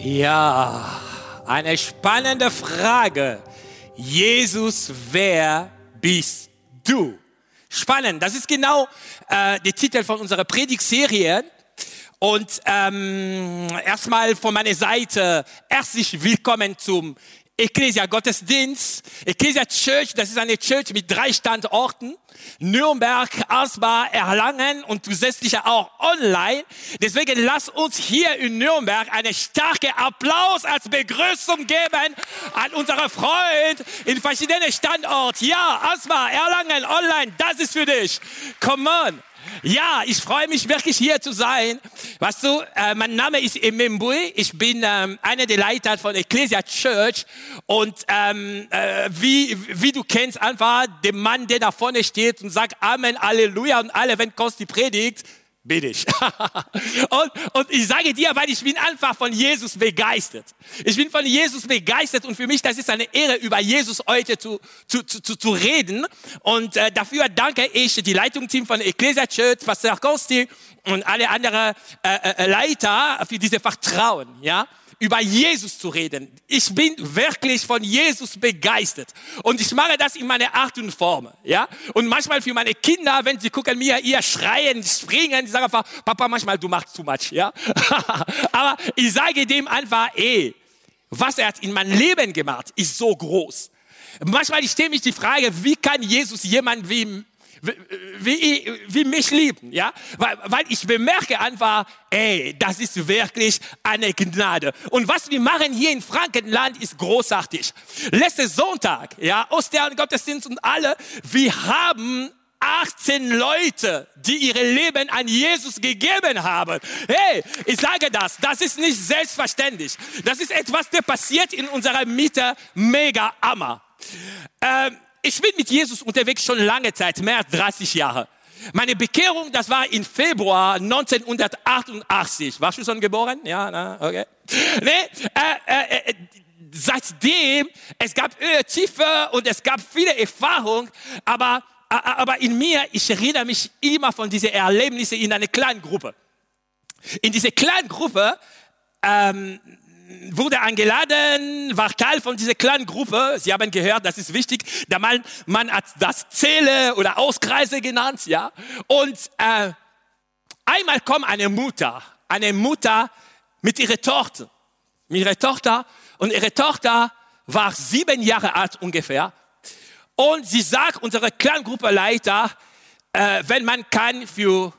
Ja, eine spannende Frage. Jesus, wer bist du? Spannend, das ist genau äh, der Titel von unserer Predigtserie. Und ähm, erstmal von meiner Seite herzlich willkommen zum Ecclesia Gottesdienst. Ecclesia Church, das ist eine Church mit drei Standorten. Nürnberg, Asbach, Erlangen und zusätzlich auch online. Deswegen lass uns hier in Nürnberg einen starken Applaus als Begrüßung geben an unsere Freund in verschiedenen Standorten. Ja, Asbach, Erlangen, online, das ist für dich. Come on. Ja, ich freue mich wirklich hier zu sein. Weißt du, äh, mein Name ist Emembui. Ich bin ähm, einer der Leiter von Ecclesia Church. Und ähm, äh, wie, wie du kennst, einfach der Mann, der da vorne steht und sagt Amen, Halleluja und alle, wenn Kost die predigt, bin ich. und, und ich sage dir, weil ich bin einfach von Jesus begeistert. Ich bin von Jesus begeistert und für mich, das ist eine Ehre, über Jesus heute zu, zu, zu, zu reden. Und äh, dafür danke ich die Leitungsteam von Ecclesia Church, Pastor Kosti und alle anderen äh, äh, Leiter für diese Vertrauen. Ja? Über Jesus zu reden. Ich bin wirklich von Jesus begeistert. Und ich mache das in meiner Art und Form. Ja? Und manchmal für meine Kinder, wenn sie gucken mir ihr schreien, springen, die sagen einfach, Papa, manchmal du machst too much. Ja? Aber ich sage dem einfach, ey, was er hat in meinem Leben gemacht, ist so groß. Manchmal stelle ich die Frage, wie kann Jesus jemand wie wie, wie mich lieben, ja, weil, weil ich bemerke einfach, ey, das ist wirklich eine Gnade. Und was wir machen hier in Frankenland ist großartig. Letzten Sonntag, ja, Ostern, Gottesdienst und alle, wir haben 18 Leute, die ihre Leben an Jesus gegeben haben. Hey, ich sage das, das ist nicht selbstverständlich. Das ist etwas, der passiert in unserer Mitte mega Hammer. Ähm, ich bin mit Jesus unterwegs schon lange Zeit, mehr als 30 Jahre. Meine Bekehrung, das war im Februar 1988. Warst du schon geboren? Ja, na, okay. Nee, äh, äh, äh, seitdem, es gab Höhe, Tiefe und es gab viele Erfahrungen, aber, aber in mir, ich erinnere mich immer von diesen Erlebnissen in einer kleinen Gruppe. In dieser kleinen Gruppe, ähm, wurde eingeladen, war Teil von dieser kleinen Gruppe. Sie haben gehört, das ist wichtig. Da man, man hat das Zähle oder Auskreise genannt, ja. Und äh, einmal kommt eine Mutter, eine Mutter mit ihrer Tochter, mit ihrer Tochter und ihre Tochter war sieben Jahre alt ungefähr. Und sie sagt, unsere Kleingruppeleiter, äh, wenn man kann für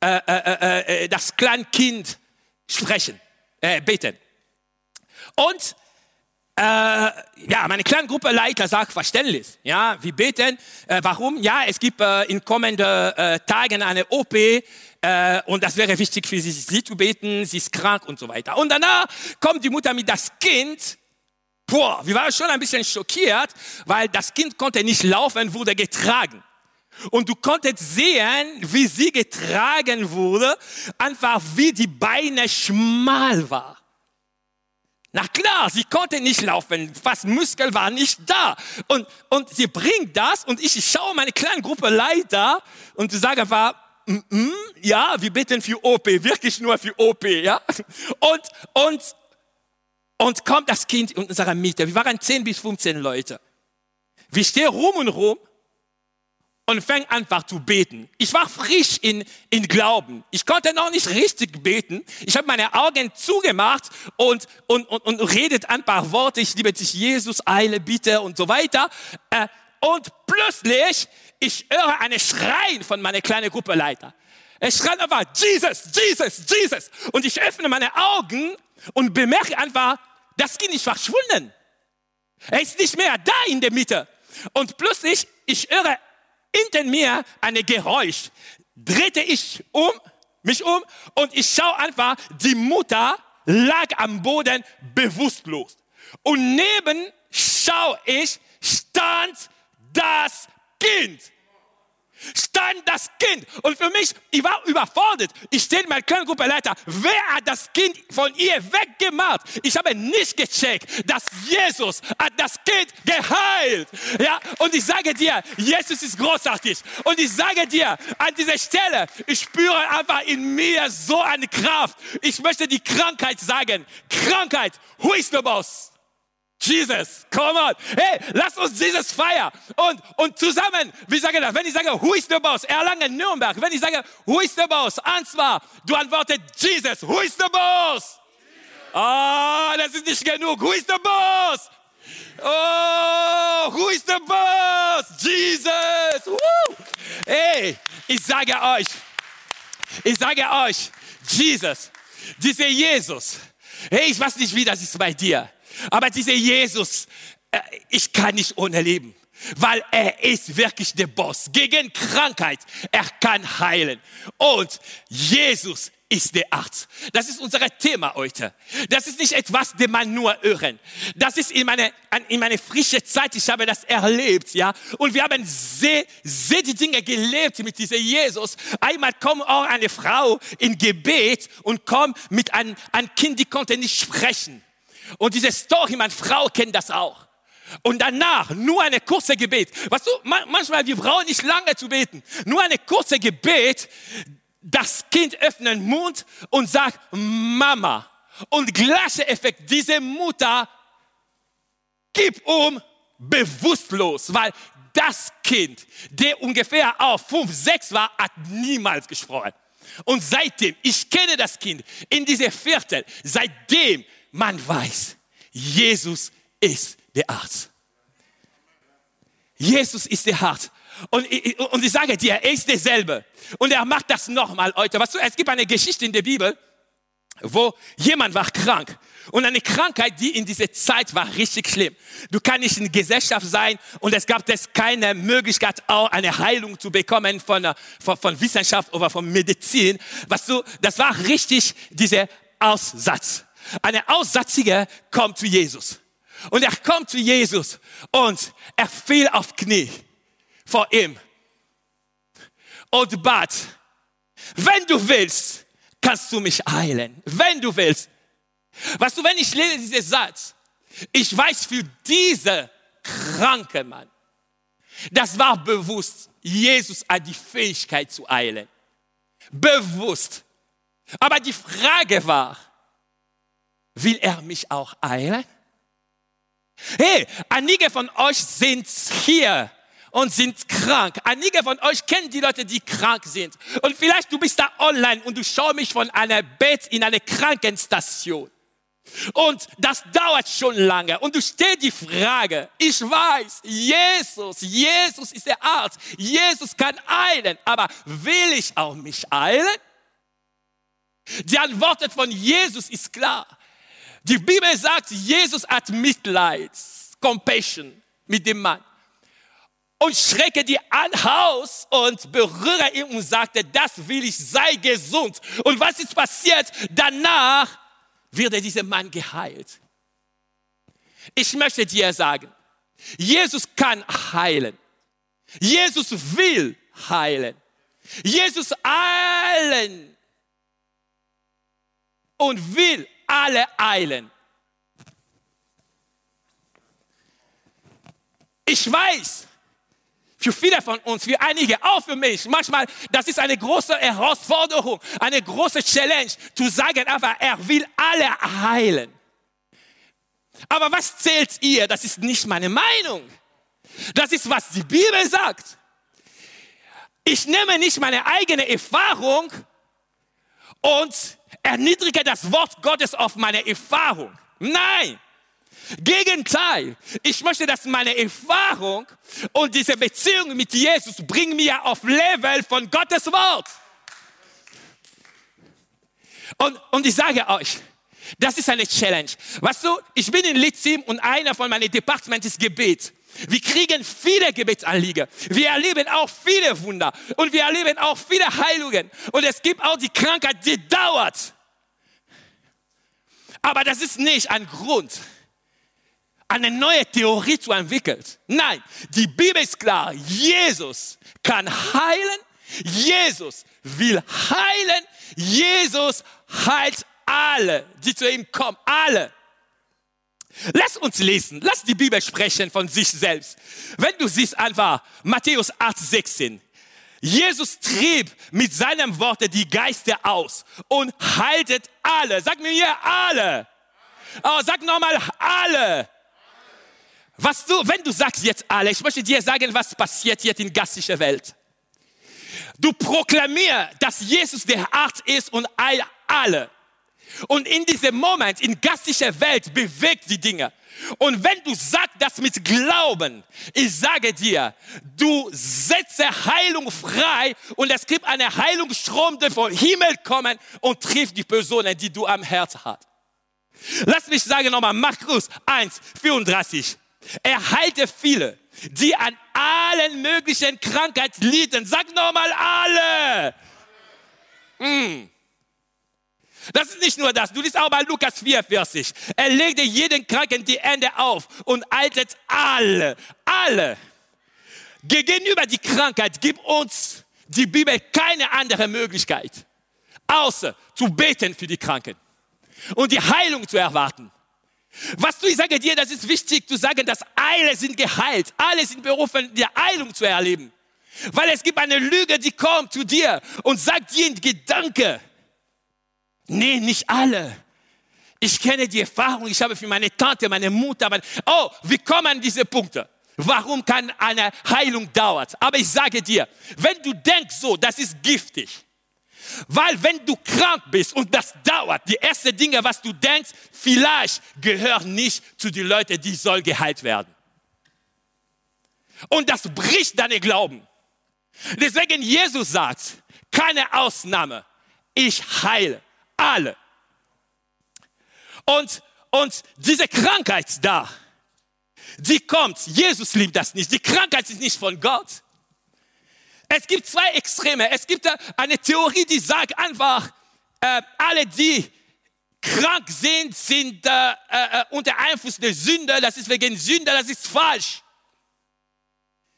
äh, äh, äh, äh das Kleinkind sprechen, äh, beten. Und äh, ja, meine Kleingruppe Leiter sagt Verständnis. Ja, wir beten. Äh, warum? Ja, es gibt äh, in kommenden äh, Tagen eine OP äh, und das wäre wichtig für sie, sie zu beten. Sie ist krank und so weiter. Und danach kommt die Mutter mit das Kind. Boah, wir waren schon ein bisschen schockiert, weil das Kind konnte nicht laufen, wurde getragen. Und du konntest sehen, wie sie getragen wurde, einfach wie die Beine schmal waren. Na klar, sie konnte nicht laufen, fast Muskel war nicht da. Und, und sie bringt das und ich schaue meine kleine Gruppe Leiter und sie sagen einfach, mm, mm, ja, wir beten für OP, wirklich nur für OP, ja. Und, und, und kommt das Kind in unserer Mitte. Wir waren 10 bis 15 Leute. Wir stehen rum und rum und fängt einfach zu beten. Ich war frisch in, in Glauben. Ich konnte noch nicht richtig beten. Ich habe meine Augen zugemacht und, und, und, und redet ein paar Worte. Ich liebe dich, Jesus, eile, bitte und so weiter. Äh, und plötzlich, ich höre eine Schreien von meiner kleinen Gruppeleiter. Er schreit einfach, Jesus, Jesus, Jesus. Und ich öffne meine Augen und bemerke einfach, das Kind ist verschwunden. Er ist nicht mehr da in der Mitte. Und plötzlich, ich höre hinter mir ein Geräusch. Drehte ich um, mich um und ich schaue einfach, die Mutter lag am Boden bewusstlos. Und neben schau ich, stand das Kind. Stand das Kind. Und für mich, ich war überfordert. Ich stehe mit meinem Gruppeleiter. Wer hat das Kind von ihr weggemacht? Ich habe nicht gecheckt, dass Jesus hat das Kind geheilt. Ja, und ich sage dir, Jesus ist großartig. Und ich sage dir, an dieser Stelle, ich spüre einfach in mir so eine Kraft. Ich möchte die Krankheit sagen. Krankheit, who is the boss? Jesus, come on. Hey, lass uns dieses feiern. Und, und zusammen, wie sage das? Wenn ich sage, who is the boss? Erlangen, Nürnberg. Wenn ich sage, who is the boss? Ansvar. Du antwortest, Jesus, who is the boss? Ah, oh, das ist nicht genug. Who is the boss? Oh, who is the boss? Jesus. Woo. Hey, ich sage euch, ich sage euch, Jesus, dieser Jesus. Hey, ich weiß nicht, wie das ist bei dir. Aber dieser Jesus, äh, ich kann nicht ohne leben, weil er ist wirklich der Boss. Gegen Krankheit, er kann heilen. Und Jesus ist der Arzt. Das ist unser Thema heute. Das ist nicht etwas, dem man nur hören. Das ist in meine, in meine frische Zeit, ich habe das erlebt, ja. Und wir haben sehr, sehr die Dinge gelebt mit diesem Jesus. Einmal kommt auch eine Frau in Gebet und kommt mit einem, einem Kind, die konnte nicht sprechen. Und diese Story, meine Frau kennt das auch. Und danach nur eine kurze Gebet. Weißt du, manchmal, wir brauchen nicht lange zu beten. Nur eine kurze Gebet. Das Kind öffnet den Mund und sagt Mama. Und gleicher Effekt, diese Mutter gibt um bewusstlos, weil das Kind, der ungefähr auf fünf, sechs war, hat niemals gesprochen. Und seitdem, ich kenne das Kind in diesem Viertel, seitdem man weiß, Jesus ist der Arzt. Jesus ist der Arzt. Und ich, und ich sage dir, er ist derselbe. Und er macht das nochmal heute. Weißt du, es gibt eine Geschichte in der Bibel, wo jemand war krank. Und eine Krankheit, die in dieser Zeit war richtig schlimm. Du kannst nicht in Gesellschaft sein und es gab es keine Möglichkeit, auch eine Heilung zu bekommen von, von, von Wissenschaft oder von Medizin. Weißt du, das war richtig dieser Aussatz. Eine Aussätzige kommt zu Jesus. Und er kommt zu Jesus und er fiel auf Knie vor ihm und bat, wenn du willst, kannst du mich heilen. Wenn du willst. Weißt du, wenn ich lese diesen Satz, ich weiß für diese kranke Mann, das war bewusst, Jesus hat die Fähigkeit zu heilen. Bewusst. Aber die Frage war, will er mich auch heilen? Hey, einige von euch sind hier und sind krank. Einige von euch kennen die Leute, die krank sind. Und vielleicht du bist da online und du schaust mich von einem Bett in eine Krankenstation. Und das dauert schon lange. Und du stellst die Frage, ich weiß, Jesus, Jesus ist der Arzt. Jesus kann heilen. Aber will ich auch mich heilen? Die Antwort von Jesus ist klar. Die Bibel sagt, Jesus hat Mitleid, Compassion mit dem Mann. Und schrecke die an Haus und berühre ihn und sagte, das will ich, sei gesund. Und was ist passiert? Danach wird dieser Mann geheilt. Ich möchte dir sagen, Jesus kann heilen. Jesus will heilen. Jesus heilen und will alle eilen. Ich weiß, für viele von uns, für einige, auch für mich, manchmal, das ist eine große Herausforderung, eine große Challenge, zu sagen, aber er will alle heilen. Aber was zählt ihr? Das ist nicht meine Meinung. Das ist, was die Bibel sagt. Ich nehme nicht meine eigene Erfahrung und erniedrige das Wort Gottes auf meine Erfahrung. Nein. Gegenteil, ich möchte, dass meine Erfahrung und diese Beziehung mit Jesus bringen mir auf Level von Gottes Wort. Und, und ich sage euch, das ist eine Challenge. Weißt du, ich bin in Litzim und einer von meinen Departments ist Gebet. Wir kriegen viele Gebetsanliegen. Wir erleben auch viele Wunder und wir erleben auch viele Heilungen. Und es gibt auch die Krankheit, die dauert. Aber das ist nicht ein Grund, eine neue Theorie zu entwickeln. Nein, die Bibel ist klar. Jesus kann heilen. Jesus will heilen. Jesus heilt alle, die zu ihm kommen. Alle. Lass uns lesen, lass die Bibel sprechen von sich selbst. Wenn du siehst einfach Matthäus 8, 16. Jesus trieb mit seinem Worte die Geister aus und haltet alle. Sag mir hier alle. Oh, sag nochmal alle. Was du, wenn du sagst jetzt alle, ich möchte dir sagen, was passiert jetzt in gastlicher Welt. Du proklamierst, dass Jesus der Arzt ist und alle. Und in diesem Moment, in gastlicher Welt, bewegt die Dinge. Und wenn du sagst das mit Glauben, ich sage dir, du setze Heilung frei und es gibt eine Heilungsstrom, der vom Himmel kommen und trifft die Personen, die du am Herzen hast. Lass mich sagen nochmal, Markus 1, 34. Er heilte viele, die an allen möglichen Krankheiten litten. Sag nochmal alle. Mm. Das ist nicht nur das. Du liest auch bei Lukas 44. Er legte jeden Kranken die Hände auf und eilte alle, alle. Gegenüber die Krankheit gibt uns die Bibel keine andere Möglichkeit, außer zu beten für die Kranken und die Heilung zu erwarten. Was du, ich sage dir, das ist wichtig zu sagen, dass alle sind geheilt. Alle sind berufen, die Heilung zu erleben. Weil es gibt eine Lüge, die kommt zu dir und sagt dir in Gedanke, Nee, nicht alle. Ich kenne die Erfahrung, ich habe für meine Tante, meine Mutter, meine, oh, wie kommen diese Punkte? Warum kann eine Heilung dauern? Aber ich sage dir, wenn du denkst so, das ist giftig. Weil wenn du krank bist und das dauert, die ersten Dinge, was du denkst, vielleicht gehören nicht zu den Leuten, die soll geheilt werden. Und das bricht deine Glauben. Deswegen Jesus sagt, keine Ausnahme, ich heile alle. Und, und diese Krankheit da, die kommt. Jesus liebt das nicht. Die Krankheit ist nicht von Gott. Es gibt zwei Extreme. Es gibt eine Theorie, die sagt einfach, äh, alle, die krank sind, sind äh, äh, unter Einfluss der Sünde. Das ist wegen Sünde, das ist falsch.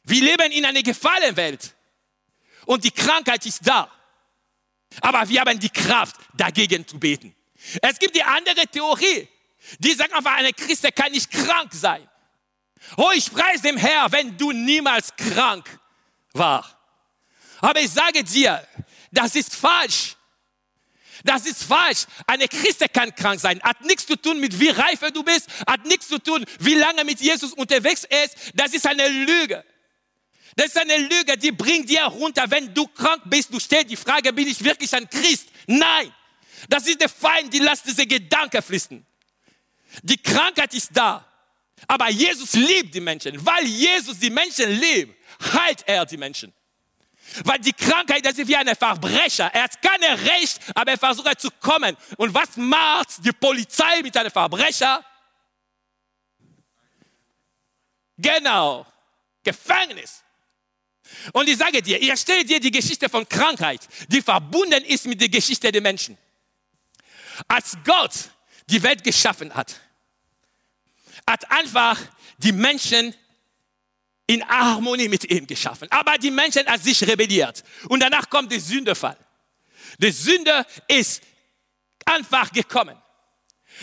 Wir leben in einer gefallenen Welt. Und die Krankheit ist da. Aber wir haben die Kraft, dagegen zu beten. Es gibt die andere Theorie, die sagt einfach, eine Christ kann nicht krank sein. Oh, ich preise dem Herr, wenn du niemals krank war. Aber ich sage dir, das ist falsch. Das ist falsch. Eine Christ kann krank sein. Hat nichts zu tun mit wie reif du bist. Hat nichts zu tun, wie lange mit Jesus unterwegs ist. Das ist eine Lüge. Das ist eine Lüge, die bringt dir runter. Wenn du krank bist, du stellst die Frage, bin ich wirklich ein Christ? Nein. Das ist der Feind, die lässt diese Gedanken fließen. Die Krankheit ist da. Aber Jesus liebt die Menschen. Weil Jesus die Menschen liebt, heilt er die Menschen. Weil die Krankheit, das ist wie ein Verbrecher. Er hat keine Recht, aber er versucht zu kommen. Und was macht die Polizei mit einem Verbrecher? Genau. Gefängnis. Und ich sage dir, ich stelle dir die Geschichte von Krankheit, die verbunden ist mit der Geschichte der Menschen. Als Gott die Welt geschaffen hat, hat einfach die Menschen in Harmonie mit ihm geschaffen. Aber die Menschen haben sich rebelliert. Und danach kommt der Sündefall. Der Sünde ist einfach gekommen.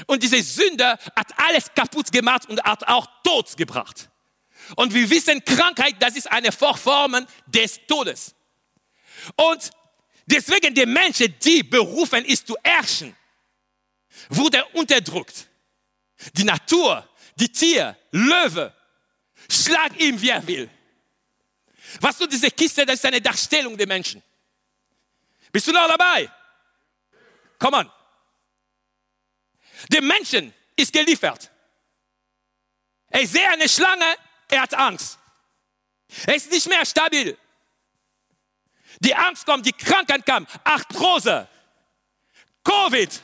Und diese Sünde hat alles kaputt gemacht und hat auch Tod gebracht. Und wir wissen, Krankheit, das ist eine Vorform des Todes. Und deswegen die Menschen, die berufen ist zu herrschen, wurde unterdrückt. Die Natur, die Tier, Löwe, schlag ihm, wie er will. Was du diese Kiste, das ist eine Darstellung der Menschen. Bist du noch dabei? Komm on. Der Menschen ist geliefert. Ich sehe eine Schlange, er hat Angst. Er ist nicht mehr stabil. Die Angst kommt, die Krankheit kam, Arthrose, Covid,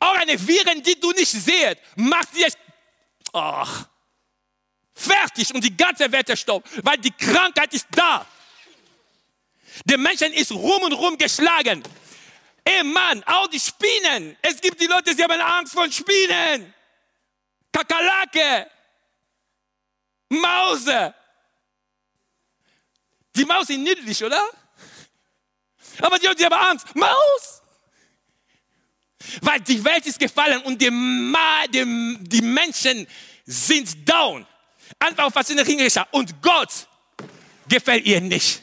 auch eine Viren, die du nicht siehst, macht dir oh, fertig und die ganze Welt stoppt, weil die Krankheit ist da. Der Menschen ist rum und rum geschlagen. Ey Mann, auch die Spinnen. Es gibt die Leute, die haben Angst vor Spinnen. Kakerlake. Mause. Die Maus ist niedlich, oder? Aber die, die haben Angst. Maus! Weil die Welt ist gefallen und die, die, die Menschen sind down. Einfach was in der Ringe geschah. Und Gott gefällt ihr nicht.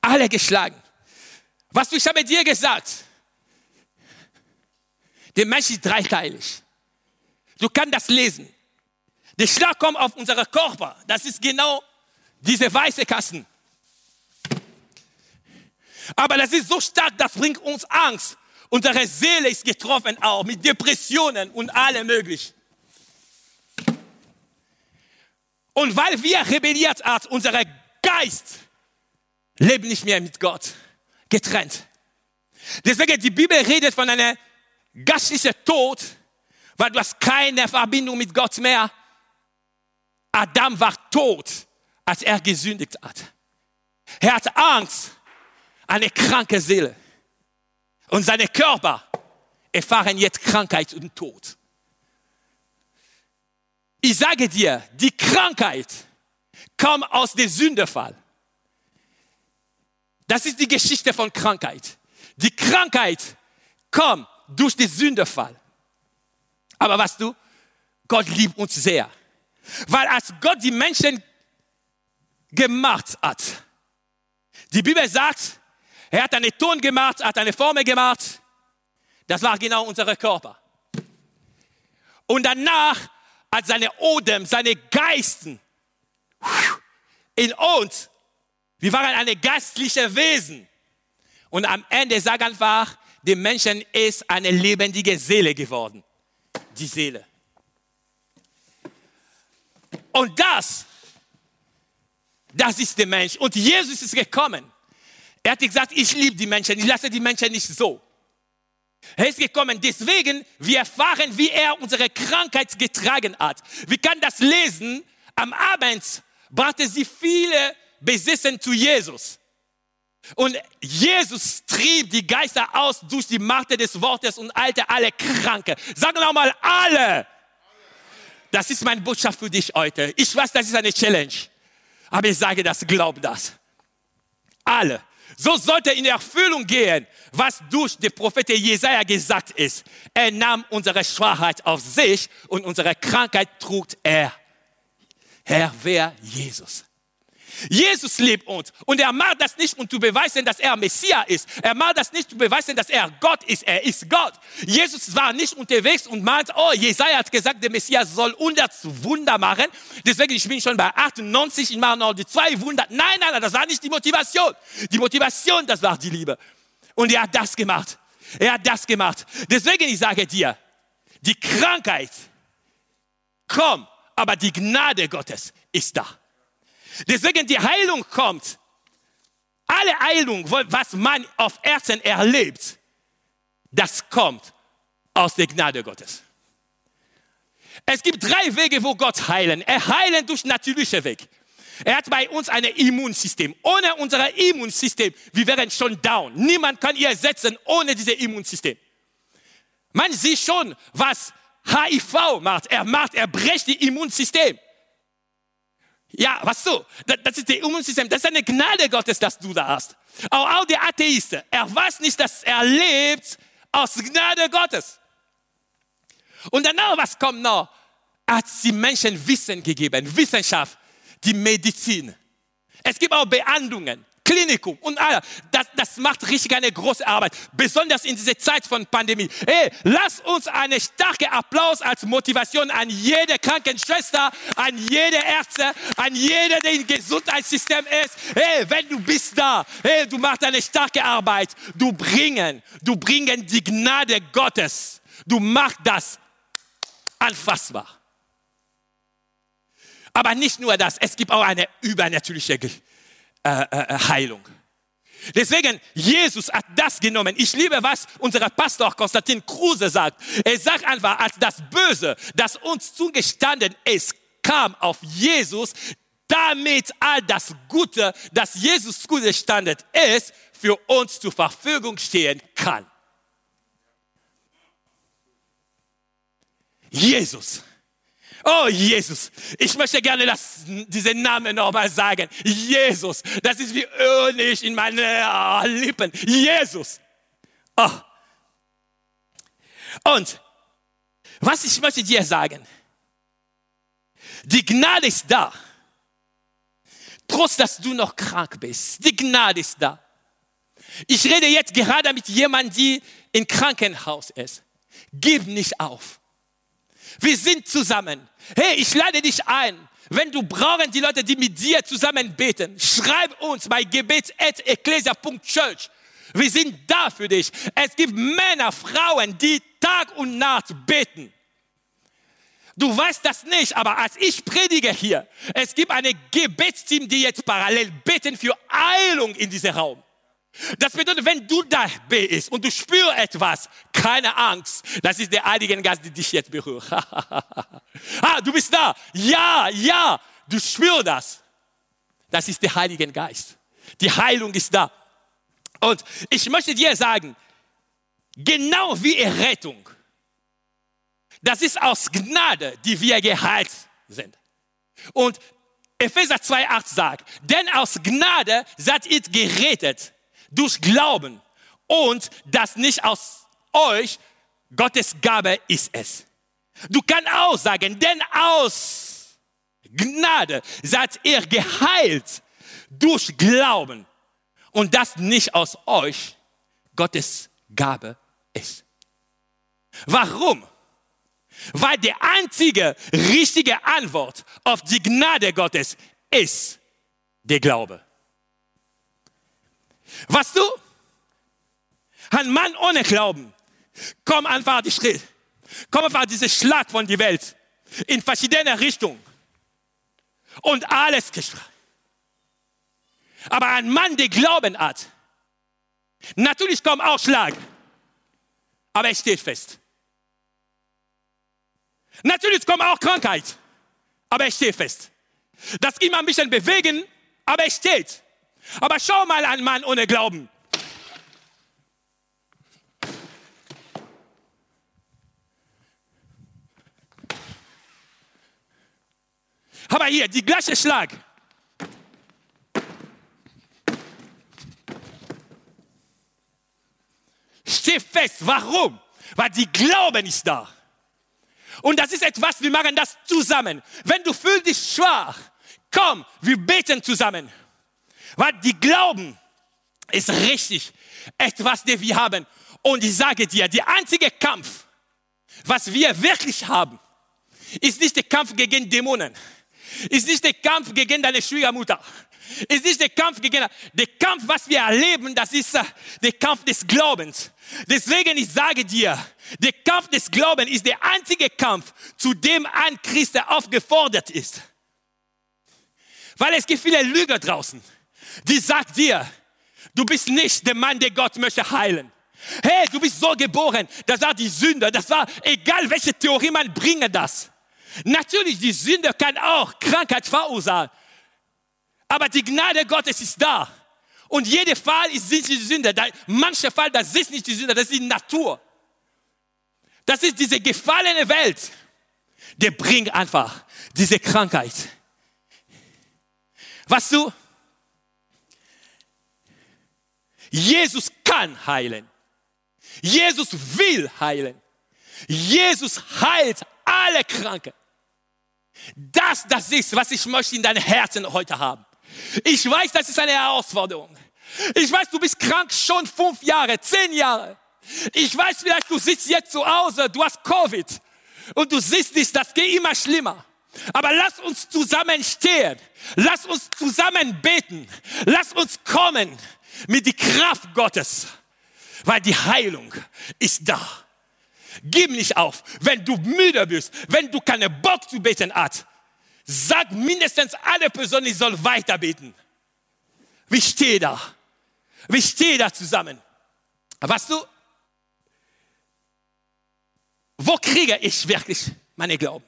Alle geschlagen. Was ich habe dir gesagt. Der Mensch ist dreiteilig. Du kannst das lesen. Der Schlag kommt auf unseren Körper. Das ist genau diese weiße Kassen. Aber das ist so stark, das bringt uns Angst. Unsere Seele ist getroffen auch mit Depressionen und allem möglich. Und weil wir rebelliert haben, unser Geist lebt nicht mehr mit Gott, getrennt. Deswegen die Bibel redet von einem geistlichen Tod, weil du hast keine Verbindung mit Gott mehr. Adam war tot, als er gesündigt hat. Er hat Angst, eine kranke Seele. Und seine Körper erfahren jetzt Krankheit und Tod. Ich sage dir, die Krankheit kommt aus dem Sündefall. Das ist die Geschichte von Krankheit. Die Krankheit kommt durch den Sündefall. Aber was du, Gott liebt uns sehr. Weil als Gott die Menschen gemacht hat, die Bibel sagt, er hat einen Ton gemacht, hat eine Formel gemacht. Das war genau unser Körper. Und danach hat seine Odem, seine Geisten in uns, wir waren eine geistliche Wesen. Und am Ende sagt einfach, der Menschen ist eine lebendige Seele geworden. Die Seele. Und das, das ist der Mensch. Und Jesus ist gekommen. Er hat gesagt, ich liebe die Menschen, ich lasse die Menschen nicht so. Er ist gekommen, deswegen wir erfahren, wie er unsere Krankheit getragen hat. Wir können das lesen. Am Abend brachte sie viele Besitzen zu Jesus. Und Jesus trieb die Geister aus durch die Macht des Wortes und alte alle Kranke. Sag nochmal alle. Das ist meine Botschaft für dich heute. Ich weiß, das ist eine Challenge. Aber ich sage das, glaub das. Alle. So sollte in Erfüllung gehen, was durch den Propheten Jesaja gesagt ist. Er nahm unsere Schwachheit auf sich und unsere Krankheit trug er. Herr, wer Jesus. Jesus liebt uns und er macht das nicht, um zu beweisen, dass er Messias ist. Er macht das nicht, um zu beweisen, dass er Gott ist. Er ist Gott. Jesus war nicht unterwegs und meint, oh, Jesaja hat gesagt, der Messias soll 100 Wunder machen. Deswegen, ich bin schon bei 98, ich mache noch die zwei Wunder. Nein, nein, nein, das war nicht die Motivation. Die Motivation, das war die Liebe. Und er hat das gemacht. Er hat das gemacht. Deswegen, ich sage dir, die Krankheit kommt, aber die Gnade Gottes ist da. Deswegen die Heilung kommt. Alle Heilung, was man auf Erden erlebt, das kommt aus der Gnade Gottes. Es gibt drei Wege, wo Gott heilen. Er heilen durch natürliche Weg. Er hat bei uns ein Immunsystem. Ohne unser Immunsystem, wir wären schon down. Niemand kann ihr ersetzen ohne dieses Immunsystem. Man sieht schon, was HIV macht. Er macht, er bricht das Immunsystem. Ja, was so? Das ist das Immunsystem. Das ist eine Gnade Gottes, dass du da hast. Auch, auch der Atheist, er weiß nicht, dass er lebt aus Gnade Gottes. Und danach, was kommt noch? Er hat die Menschen Wissen gegeben, Wissenschaft, die Medizin. Es gibt auch Behandlungen. Klinikum und all das, das macht richtig eine große Arbeit, besonders in dieser Zeit von Pandemie. Hey, lass uns einen starken Applaus als Motivation an jede Krankenschwester, an jede Ärzte, an jede, der im Gesundheitssystem ist. Hey, wenn du bist da, hey, du machst eine starke Arbeit. Du bringen, du bringen die Gnade Gottes. Du machst das anfassbar. Aber nicht nur das, es gibt auch eine übernatürliche äh, äh, Heilung. Deswegen, Jesus hat das genommen. Ich liebe, was unser Pastor Konstantin Kruse sagt. Er sagt einfach, als das Böse, das uns zugestanden ist, kam auf Jesus, damit all das Gute, das Jesus zugestanden ist, für uns zur Verfügung stehen kann. Jesus Oh Jesus, ich möchte gerne das, diesen Namen nochmal sagen. Jesus, das ist wie Öl in meine oh, Lippen. Jesus. Oh. Und was ich möchte dir sagen, die Gnade ist da. Trotz, dass du noch krank bist. Die Gnade ist da. Ich rede jetzt gerade mit jemandem, die im Krankenhaus ist. Gib nicht auf. Wir sind zusammen. Hey, ich lade dich ein. Wenn du brauchen die Leute, die mit dir zusammen beten, schreib uns bei gebet.ecclesia.church. Wir sind da für dich. Es gibt Männer, Frauen, die Tag und Nacht beten. Du weißt das nicht, aber als ich predige hier, es gibt eine Gebetsteam, die jetzt parallel beten für Heilung in diesem Raum. Das bedeutet, wenn du da bist und du spürst etwas, keine Angst, das ist der Heilige Geist, der dich jetzt berührt. ah, du bist da. Ja, ja, du spürst das. Das ist der Heilige Geist. Die Heilung ist da. Und ich möchte dir sagen, genau wie Errettung, das ist aus Gnade, die wir geheilt sind. Und Epheser 2,8 sagt, denn aus Gnade seid ihr gerettet durch Glauben und das nicht aus euch, Gottes Gabe ist es. Du kannst auch sagen, denn aus Gnade seid ihr geheilt durch Glauben und das nicht aus euch, Gottes Gabe ist. Warum? Weil die einzige richtige Antwort auf die Gnade Gottes ist der Glaube. Was du? Ein Mann ohne Glauben. Komm einfach die Schritt. Komm einfach diese Schlag von der Welt. In verschiedene Richtungen. Und alles geschah. Aber ein Mann, der Glauben hat, natürlich kommt auch Schlag. Aber er steht fest. Natürlich kommt auch Krankheit. Aber er steht fest. Das immer ein bisschen bewegen, aber er steht. Aber schau mal einen Mann ohne Glauben. Aber hier, die gleiche Schlag. Steh fest. Warum? Weil die Glauben ist da. Und das ist etwas, wir machen das zusammen. Wenn du fühlst dich schwach, komm, wir beten zusammen. Weil die Glauben ist richtig etwas, das wir haben. Und ich sage dir, der einzige Kampf, was wir wirklich haben, ist nicht der Kampf gegen Dämonen, ist nicht der Kampf gegen deine Schwiegermutter, ist nicht der Kampf gegen, der Kampf, was wir erleben, das ist äh, der Kampf des Glaubens. Deswegen, ich sage dir, der Kampf des Glaubens ist der einzige Kampf, zu dem ein Christ aufgefordert ist. Weil es gibt viele Lüger draußen die sagt dir, du bist nicht der Mann, der Gott möchte heilen. Hey, du bist so geboren, das war die Sünde, das war egal, welche Theorie man bringe das. Natürlich, die Sünde kann auch Krankheit verursachen. Aber die Gnade Gottes ist da. Und jeder Fall ist nicht die Sünde. Mancher Fall, das ist nicht die Sünde, das ist die Natur. Das ist diese gefallene Welt, der bringt einfach diese Krankheit. Was du? Jesus kann heilen. Jesus will heilen. Jesus heilt alle Kranken. Das, das ist, was ich möchte in deinem Herzen heute haben. Ich weiß, das ist eine Herausforderung. Ich weiß, du bist krank schon fünf Jahre, zehn Jahre. Ich weiß vielleicht, du sitzt jetzt zu Hause, du hast Covid und du siehst es, das geht immer schlimmer. Aber lass uns zusammen stehen. Lass uns zusammen beten. Lass uns kommen mit der Kraft Gottes, weil die Heilung ist da. Gib nicht auf, wenn du müde bist, wenn du keine Bock zu beten hast. Sag mindestens alle Personen, ich soll weiter beten. Wir stehen da. Wir stehen da zusammen. Weißt du, wo kriege ich wirklich meine Glauben?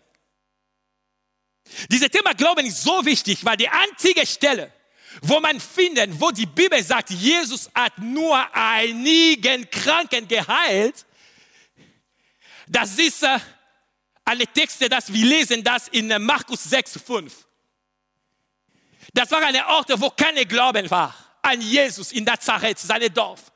Dieses Thema Glauben ist so wichtig, weil die einzige Stelle, wo man findet, wo die Bibel sagt, Jesus hat nur einigen Kranken geheilt, das ist äh, Alle Texte, das wir lesen, das in Markus 6, 5. Das war eine Orte, wo keine Glauben war an Jesus in Nazareth, seinem Dorf.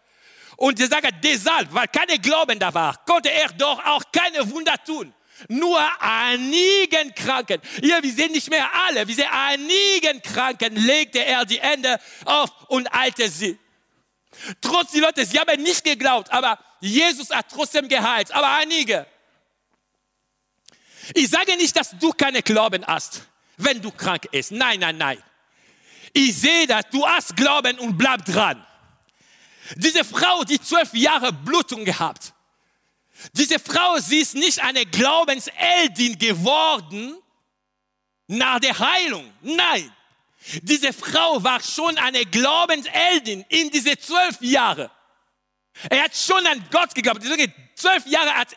Und ich sage deshalb, weil keine Glauben da war, konnte er doch auch keine Wunder tun. Nur einigen Kranken, ja, wir sehen nicht mehr alle, wir sehen einigen Kranken legte er die Hände auf und eilte sie. Trotz die Leute, sie haben nicht geglaubt, aber Jesus hat trotzdem geheilt, aber einige. Ich sage nicht, dass du keine Glauben hast, wenn du krank bist. Nein, nein, nein. Ich sehe das, du hast Glauben und bleib dran. Diese Frau, die zwölf Jahre Blutung gehabt, diese Frau, sie ist nicht eine Glaubenseldin geworden nach der Heilung. Nein, diese Frau war schon eine Glaubenseldin in diese zwölf Jahre. Er hat schon an Gott geglaubt. Zwölf Jahre hat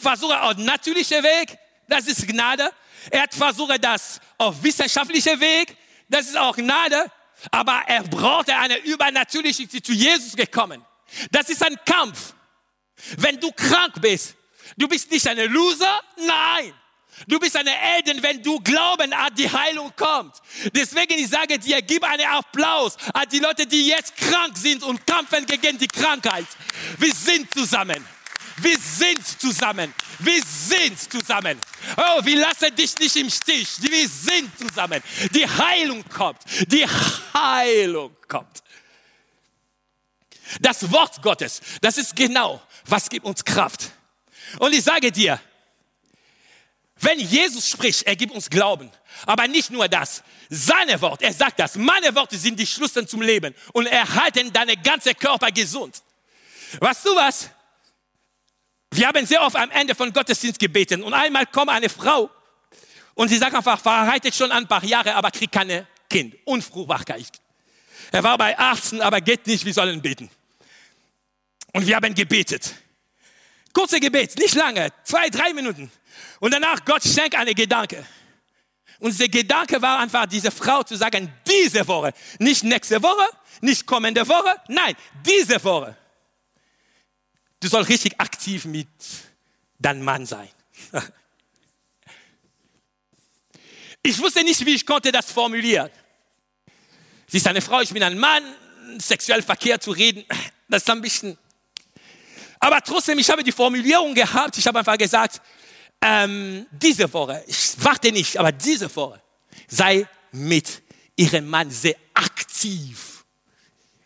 versucht auf natürliche Weg, das ist Gnade. Er hat versucht das auf wissenschaftliche Weg, das ist auch Gnade. Aber er brauchte eine übernatürliche, zu Jesus gekommen. Das ist ein Kampf. Wenn du krank bist, du bist nicht eine Loser, nein. Du bist eine Eltern, wenn du glauben an die Heilung kommt. Deswegen ich sage dir, gib einen Applaus an die Leute, die jetzt krank sind und kämpfen gegen die Krankheit. Wir sind zusammen. Wir sind zusammen. Wir sind zusammen. Oh, wir lassen dich nicht im Stich. Wir sind zusammen. Die Heilung kommt. Die Heilung kommt. Das Wort Gottes, das ist genau, was gibt uns Kraft. Und ich sage dir, wenn Jesus spricht, er gibt uns Glauben. Aber nicht nur das. Seine Worte, er sagt das, meine Worte sind die Schlüssel zum Leben und erhalten deine ganze Körper gesund. Weißt du was? Wir haben sehr oft am Ende von Gottesdienst gebeten und einmal kommt eine Frau und sie sagt einfach, verheiratet schon ein paar Jahre, aber kriegt keine Kind. Unfruchtbarkeit. Er war bei Arzten, aber geht nicht, wir sollen beten. Und wir haben gebetet. Kurze Gebet, nicht lange, zwei, drei Minuten. Und danach Gott schenkt eine Gedanke. Und der Gedanke war einfach, diese Frau zu sagen, diese Woche, nicht nächste Woche, nicht kommende Woche, nein, diese Woche. Du sollst richtig aktiv mit deinem Mann sein. Ich wusste nicht, wie ich konnte das formulieren. Sie ist eine Frau, ich bin ein Mann, sexuell Verkehr zu reden, das ist ein bisschen aber trotzdem, ich habe die Formulierung gehabt, ich habe einfach gesagt, ähm, diese Woche, ich warte nicht, aber diese Woche, sei mit ihrem Mann sehr aktiv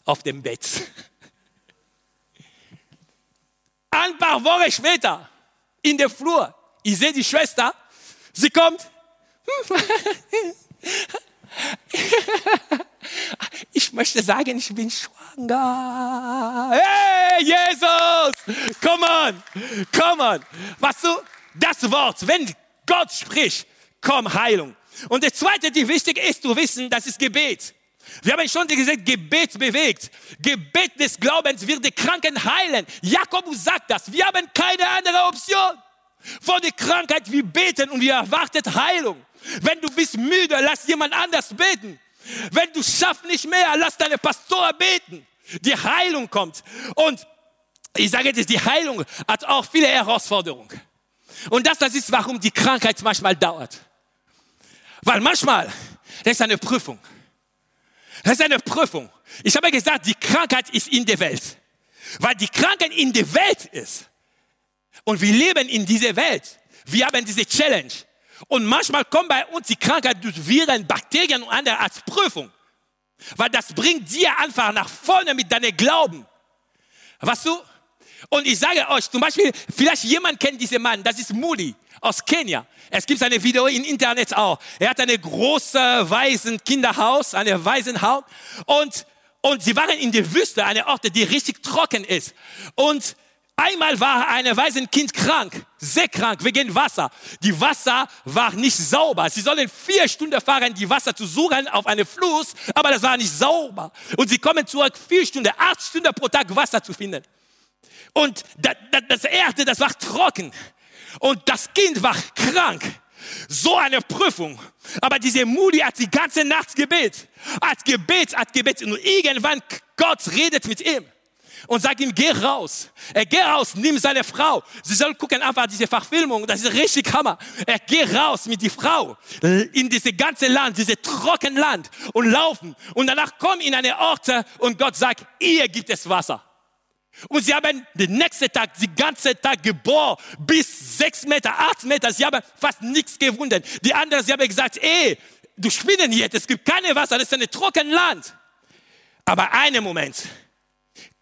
auf dem Bett. Ein paar Wochen später, in der Flur, ich sehe die Schwester, sie kommt. Ich möchte sagen, ich bin schwanger. Hey, Jesus! Come on! Come on! Was du? Das Wort, wenn Gott spricht, komm Heilung. Und das zweite, die wichtig ist zu wissen, das ist Gebet. Wir haben schon gesagt, Gebet bewegt. Gebet des Glaubens wird die Kranken heilen. Jakobus sagt das. Wir haben keine andere Option. Vor der Krankheit, wir beten und wir erwarten Heilung. Wenn du bist müde, lass jemand anders beten. Wenn du schaffst nicht mehr, lass deine Pastor beten. Die Heilung kommt. Und ich sage dir, die Heilung hat auch viele Herausforderungen. Und das, das ist, warum die Krankheit manchmal dauert. Weil manchmal, das ist eine Prüfung. Das ist eine Prüfung. Ich habe gesagt, die Krankheit ist in der Welt. Weil die Krankheit in der Welt ist. Und wir leben in dieser Welt. Wir haben diese Challenge. Und manchmal kommt bei uns die Krankheit durch Viren, Bakterien und andere als Prüfung. Weil das bringt dir einfach nach vorne mit deinem Glauben. Weißt du? Und ich sage euch, zum Beispiel, vielleicht jemand kennt diesen Mann, das ist Muli aus Kenia. Es gibt eine Video im Internet auch. Er hat eine große weißen Kinderhaus, eine Waisenhaus. Und, und sie waren in der Wüste, eine Orte, die richtig trocken ist. Und Einmal war ein Waisenkind krank, sehr krank, wegen Wasser. Die Wasser war nicht sauber. Sie sollen vier Stunden fahren, die Wasser zu suchen auf einem Fluss, aber das war nicht sauber. Und sie kommen zurück, vier Stunden, acht Stunden pro Tag Wasser zu finden. Und das Erde, das war trocken. Und das Kind war krank. So eine Prüfung. Aber diese Mudi hat die ganze Nacht gebet. Hat gebet, hat gebet. Und irgendwann Gott redet mit ihm. Und sagt ihm, geh raus. Er geh raus, nimm seine Frau. Sie soll gucken einfach diese Verfilmung, das ist richtig Hammer. Er geh raus mit die Frau in diese ganze Land, diese trockene Land und laufen. Und danach kommen in eine Orte und Gott sagt, ihr gibt es Wasser. Und sie haben den nächsten Tag, den ganzen Tag geboren, bis sechs Meter, acht Meter. Sie haben fast nichts gewunden. Die anderen, sie haben gesagt, ey, du spinnen jetzt, es gibt keine Wasser, das ist ein trockenes Land. Aber einen Moment,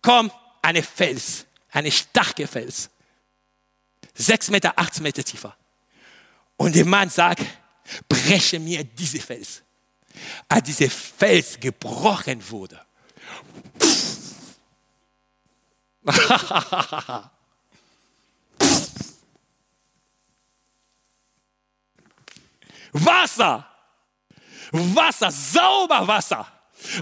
kommt eine Fels, eine starke Fels. Sechs Meter, acht Meter tiefer. Und der Mann sagt, breche mir diese Fels. Als dieser Fels gebrochen wurde. Wasser. Wasser, sauber Wasser.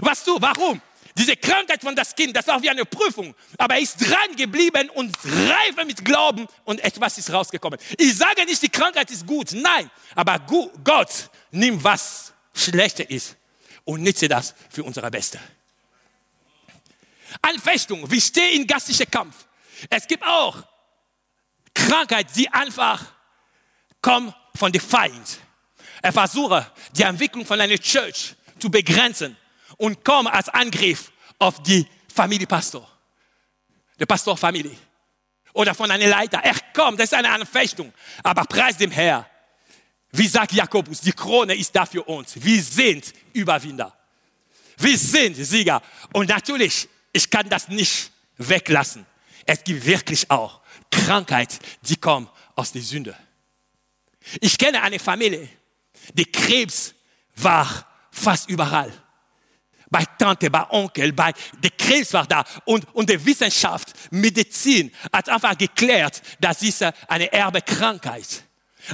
Was du, warum? Diese Krankheit von das Kind, das war wie eine Prüfung. Aber er ist dran geblieben und reife mit Glauben und etwas ist rausgekommen. Ich sage nicht, die Krankheit ist gut. Nein. Aber Gott nimmt, was schlechter ist und nütze das für unsere Beste. Anfechtung. Wir stehen in gastlicher Kampf. Es gibt auch Krankheit, die einfach kommt von dem Feind. Er versucht, die Entwicklung von einer Church zu begrenzen und kommt als Angriff auf die Familie Pastor, der Pastorfamilie oder von einem Leiter. Er kommt, das ist eine Anfechtung, aber preis dem Herr. Wie sagt Jakobus, die Krone ist da für uns. Wir sind Überwinder. Wir sind Sieger. Und natürlich, ich kann das nicht weglassen. Es gibt wirklich auch Krankheit, die kommt aus der Sünde. Ich kenne eine Familie, die Krebs war fast überall bei Tante, bei Onkel, bei der Krebs war da und, und die Wissenschaft, Medizin hat einfach geklärt, das ist eine Erbekrankheit.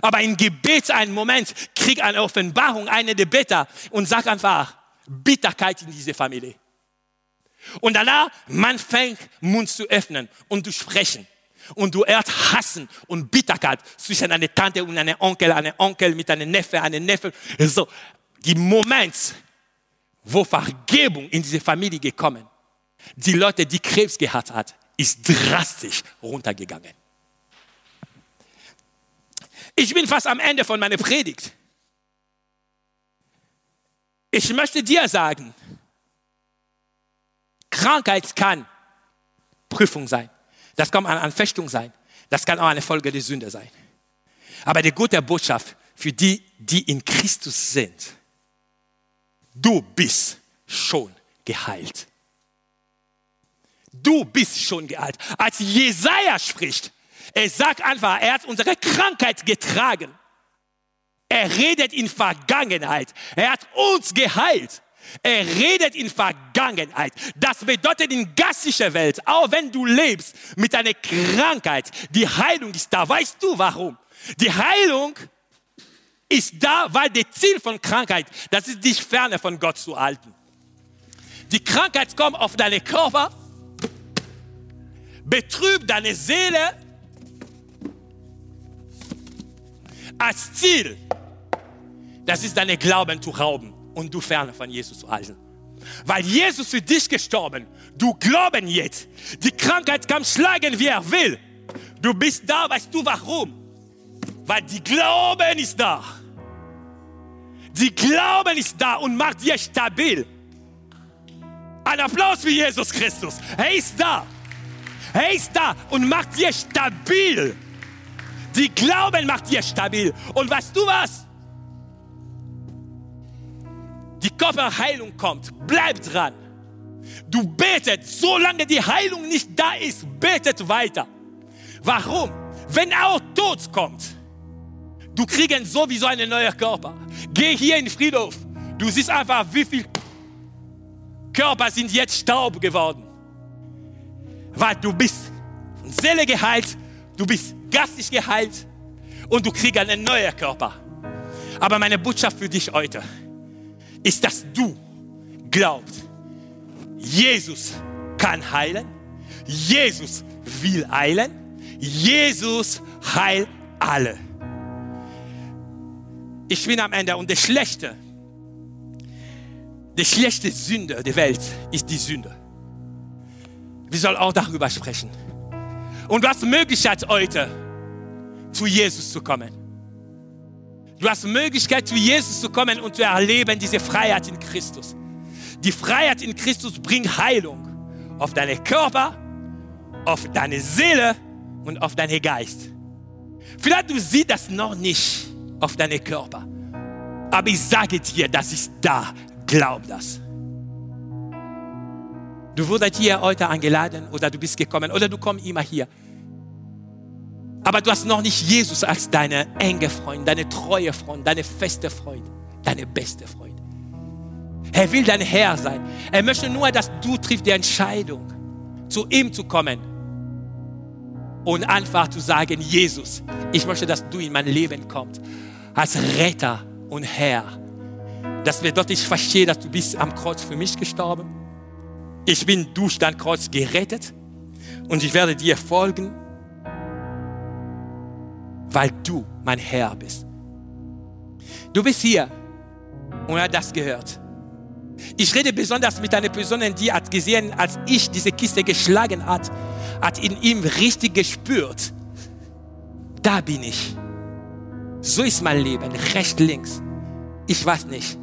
Aber im Gebet einen Moment kriegt eine Offenbarung, eine der Beter und sagt einfach Bitterkeit in diese Familie. Und danach, man fängt Mund zu öffnen und zu sprechen. Und du hörst Hassen und Bitterkeit zwischen einer Tante und einem Onkel, einem Onkel mit einem Neffe, einem Neffe. So, die Moment, wo Vergebung in diese Familie gekommen, die Leute, die Krebs gehabt hat, ist drastisch runtergegangen. Ich bin fast am Ende von meiner Predigt. Ich möchte dir sagen, Krankheit kann Prüfung sein. Das kann eine Anfechtung sein. Das kann auch eine Folge der Sünde sein. Aber die gute Botschaft für die, die in Christus sind, du bist schon geheilt. Du bist schon geheilt. Als Jesaja spricht, er sagt einfach, er hat unsere Krankheit getragen. Er redet in Vergangenheit. Er hat uns geheilt. Er redet in Vergangenheit. Das bedeutet in gastlicher Welt, auch wenn du lebst mit einer Krankheit, die Heilung ist da. Weißt du warum? Die Heilung ist da, weil das Ziel von Krankheit, das ist dich ferne von Gott zu halten. Die Krankheit kommt auf deinen Körper, betrübt deine Seele als Ziel. Das ist deine Glauben zu rauben und du ferne von Jesus zu halten. Weil Jesus für dich gestorben, du glauben jetzt. Die Krankheit kann schlagen, wie er will. Du bist da, weißt du warum? Weil die Glauben ist da. Die Glauben ist da und macht dir stabil. Ein Applaus für Jesus Christus. Er ist da. Er ist da und macht dir stabil. Die Glauben macht dir stabil. Und weißt du was? Die Körperheilung kommt. Bleib dran. Du betet, solange die Heilung nicht da ist, betet weiter. Warum? Wenn auch Tod kommt, du kriegst sowieso einen neuen Körper. Geh hier in den Friedhof. Du siehst einfach, wie viele Körper sind jetzt Staub geworden. Weil du bist Seele geheilt, du bist geistig geheilt und du kriegst einen neuen Körper. Aber meine Botschaft für dich heute ist, dass du glaubst, Jesus kann heilen, Jesus will heilen, Jesus heilt alle ich bin am Ende und der schlechte, der schlechte Sünde der Welt ist die Sünde. Wir sollen auch darüber sprechen. Und du hast Möglichkeit heute, zu Jesus zu kommen. Du hast Möglichkeit, zu Jesus zu kommen und zu erleben diese Freiheit in Christus. Die Freiheit in Christus bringt Heilung auf deinen Körper, auf deine Seele und auf deinen Geist. Vielleicht du siehst das noch nicht auf deinen Körper, aber ich sage dir, das ist da. Glaub das. Du wurdest hier heute eingeladen oder du bist gekommen oder du kommst immer hier. Aber du hast noch nicht Jesus als deine enge Freund, deine treue Freund, deine feste Freund, deine beste Freund. Er will dein Herr sein. Er möchte nur, dass du triffst die Entscheidung, zu ihm zu kommen und einfach zu sagen, Jesus, ich möchte, dass du in mein Leben kommst als Retter und Herr. Dass wir deutlich verstehen, dass du bist am Kreuz für mich gestorben. Ich bin durch dein Kreuz gerettet und ich werde dir folgen weil du mein Herr bist. Du bist hier und hat das gehört. Ich rede besonders mit einer Person, die hat gesehen, als ich diese Kiste geschlagen hat, hat in ihm richtig gespürt. Da bin ich. So ist mein Leben, rechts, links. Ich weiß nicht.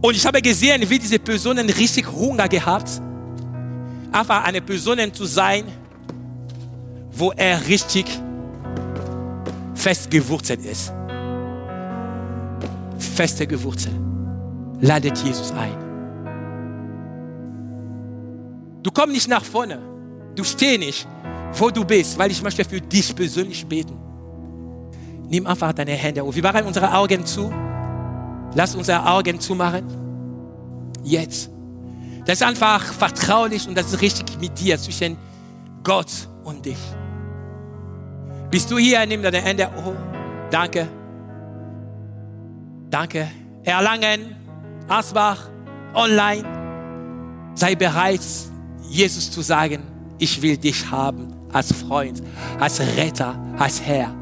Und ich habe gesehen, wie diese Personen richtig Hunger gehabt, einfach eine Person zu sein, wo er richtig fest gewurzelt ist. Feste gewurzelt. Ladet Jesus ein. Du kommst nicht nach vorne. Du stehst nicht, wo du bist, weil ich möchte für dich persönlich beten. Nimm einfach deine Hände auf. Wir machen unsere Augen zu. Lass unsere Augen zumachen. Jetzt. Das ist einfach vertraulich und das ist richtig mit dir zwischen Gott und dich. Bist du hier? Nimm deine Hände. Oh, danke. Danke. Erlangen, Asbach, online. Sei bereit, Jesus zu sagen, ich will dich haben als Freund, als Retter, als Herr.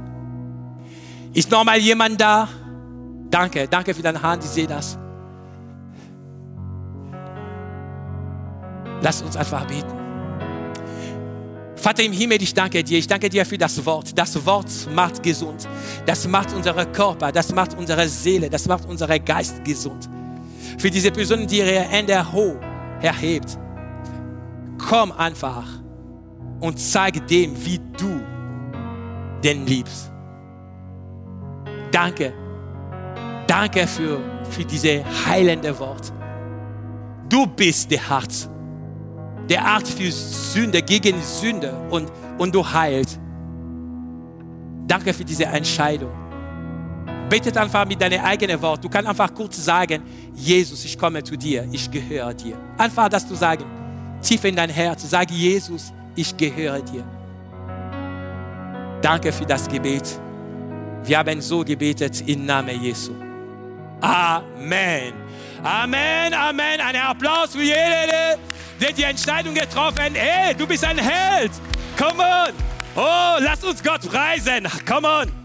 Ist noch mal jemand da? Danke, danke für deine Hand, ich sehe das. Lass uns einfach beten. Vater im Himmel, ich danke dir. Ich danke dir für das Wort. Das Wort macht gesund. Das macht unseren Körper, das macht unsere Seele, das macht unseren Geist gesund. Für diese Personen, die ihre Hände hoch erhebt, komm einfach und zeig dem, wie du den liebst. Danke. Danke für, für diese heilende Wort. Du bist der Herz der Art für Sünde, gegen Sünde und, und du heilst. Danke für diese Entscheidung. Betet einfach mit deinem eigenen Wort. Du kannst einfach kurz sagen, Jesus, ich komme zu dir, ich gehöre dir. Einfach das zu sagen, tief in dein Herz. Sag, Jesus, ich gehöre dir. Danke für das Gebet. Wir haben so gebetet im Namen Jesu. Amen. Amen, Amen. Ein Applaus für jeden der die Entscheidung getroffen, hey, du bist ein Held. Come on. Oh, lass uns Gott preisen. Come on.